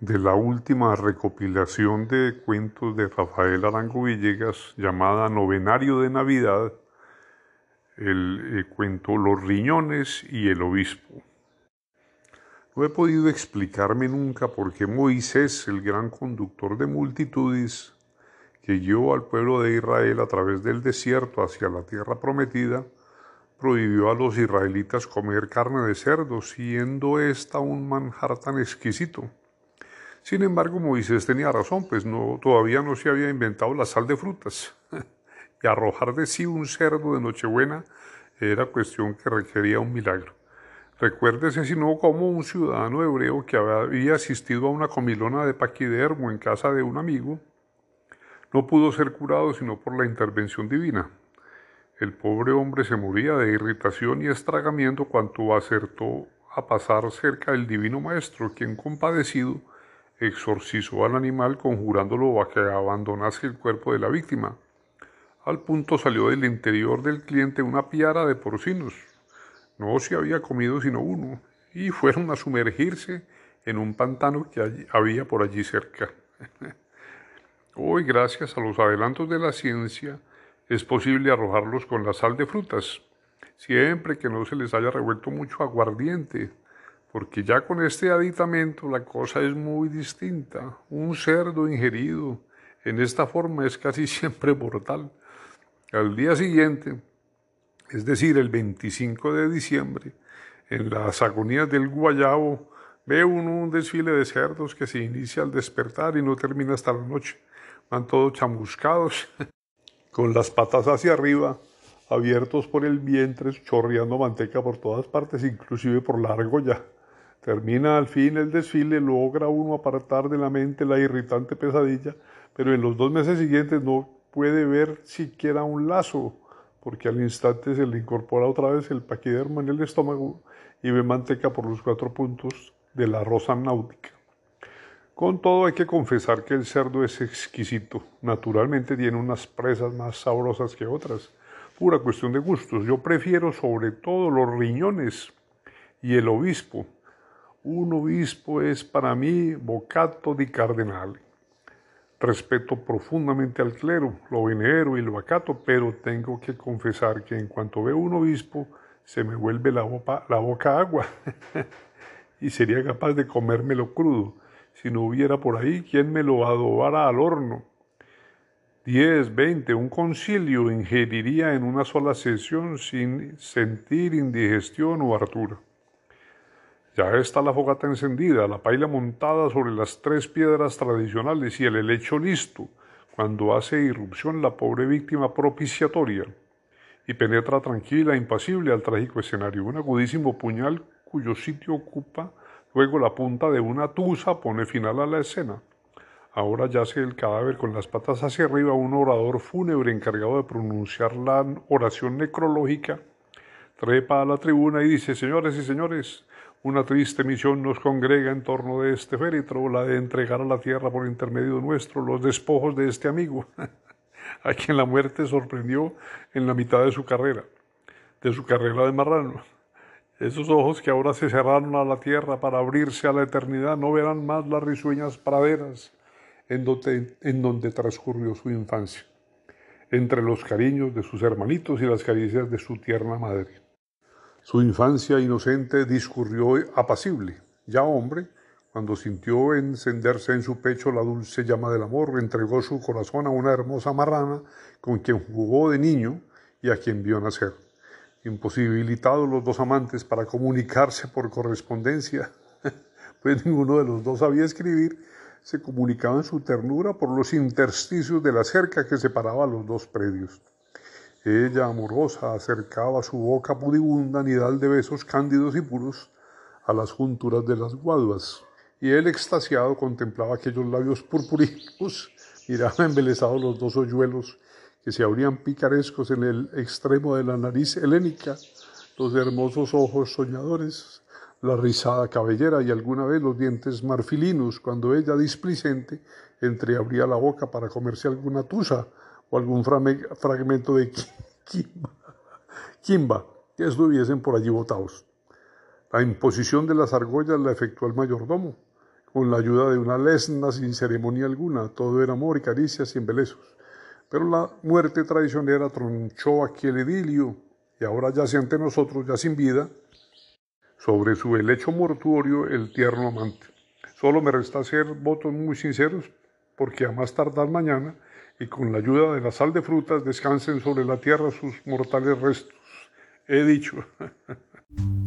de la última recopilación de cuentos de Rafael Arango Villegas llamada Novenario de Navidad, el eh, cuento Los riñones y el obispo. No he podido explicarme nunca por qué Moisés, el gran conductor de multitudes, que guió al pueblo de Israel a través del desierto hacia la tierra prometida, prohibió a los israelitas comer carne de cerdo, siendo esta un manjar tan exquisito. Sin embargo, Moisés tenía razón, pues no, todavía no se había inventado la sal de frutas. y arrojar de sí un cerdo de Nochebuena era cuestión que requería un milagro. Recuérdese si no como un ciudadano hebreo que había asistido a una comilona de paquidermo en casa de un amigo, no pudo ser curado sino por la intervención divina. El pobre hombre se moría de irritación y estragamiento cuando acertó a pasar cerca del divino maestro, quien compadecido exorcizó al animal conjurándolo a que abandonase el cuerpo de la víctima. Al punto salió del interior del cliente una piara de porcinos. No se había comido sino uno, y fueron a sumergirse en un pantano que había por allí cerca. Hoy, gracias a los adelantos de la ciencia, es posible arrojarlos con la sal de frutas, siempre que no se les haya revuelto mucho aguardiente, porque ya con este aditamento la cosa es muy distinta. Un cerdo ingerido en esta forma es casi siempre mortal. Al día siguiente, es decir, el 25 de diciembre, en las agonías del Guayabo, ve uno un desfile de cerdos que se inicia al despertar y no termina hasta la noche. Van todos chamuscados, con las patas hacia arriba, abiertos por el vientre, chorreando manteca por todas partes, inclusive por la argolla. Termina al fin el desfile, logra uno apartar de la mente la irritante pesadilla, pero en los dos meses siguientes no puede ver siquiera un lazo, porque al instante se le incorpora otra vez el paquidermo en el estómago y ve manteca por los cuatro puntos de la rosa náutica. Con todo hay que confesar que el cerdo es exquisito. Naturalmente tiene unas presas más sabrosas que otras. Pura cuestión de gustos. Yo prefiero sobre todo los riñones y el obispo un obispo es para mí bocato di cardenale. Respeto profundamente al clero, lo venero y lo acato, pero tengo que confesar que en cuanto veo un obispo se me vuelve la boca, la boca agua y sería capaz de comérmelo crudo si no hubiera por ahí quien me lo adobara al horno. Diez, veinte, un concilio ingeriría en una sola sesión sin sentir indigestión o hartura. Ya está la fogata encendida, la paila montada sobre las tres piedras tradicionales y el helecho listo, cuando hace irrupción la pobre víctima propiciatoria y penetra tranquila, impasible al trágico escenario. Un agudísimo puñal cuyo sitio ocupa luego la punta de una tusa pone final a la escena. Ahora yace el cadáver con las patas hacia arriba, un orador fúnebre encargado de pronunciar la oración necrológica trepa a la tribuna y dice, señores y señores, una triste misión nos congrega en torno de este féretro, la de entregar a la tierra por intermedio nuestro los despojos de este amigo, a quien la muerte sorprendió en la mitad de su carrera, de su carrera de marrano. Esos ojos que ahora se cerraron a la tierra para abrirse a la eternidad no verán más las risueñas praderas en donde, en donde transcurrió su infancia, entre los cariños de sus hermanitos y las caricias de su tierna madre. Su infancia inocente discurrió apacible. Ya hombre, cuando sintió encenderse en su pecho la dulce llama del amor, entregó su corazón a una hermosa marrana con quien jugó de niño y a quien vio nacer. Imposibilitados los dos amantes para comunicarse por correspondencia, pues ninguno de los dos sabía escribir, se comunicaban su ternura por los intersticios de la cerca que separaba los dos predios. Ella, amorosa, acercaba su boca pudibunda nidal de besos cándidos y puros a las junturas de las guaduas, y él, extasiado, contemplaba aquellos labios purpurinos, miraba embelesados los dos hoyuelos que se abrían picarescos en el extremo de la nariz helénica, los hermosos ojos soñadores, la rizada cabellera y alguna vez los dientes marfilinos, cuando ella, displicente, entreabría la boca para comerse alguna tusa o algún fragmento de quimba que estuviesen por allí botados. La imposición de las argollas la efectuó el mayordomo, con la ayuda de una lesna sin ceremonia alguna. Todo era amor y caricias y embelezos. Pero la muerte traicionera tronchó aquel idilio y ahora yace ante nosotros, ya sin vida, sobre su helecho mortuorio el tierno amante. Solo me resta hacer votos muy sinceros, porque a más tardar mañana, y con la ayuda de la sal de frutas, descansen sobre la tierra sus mortales restos. He dicho.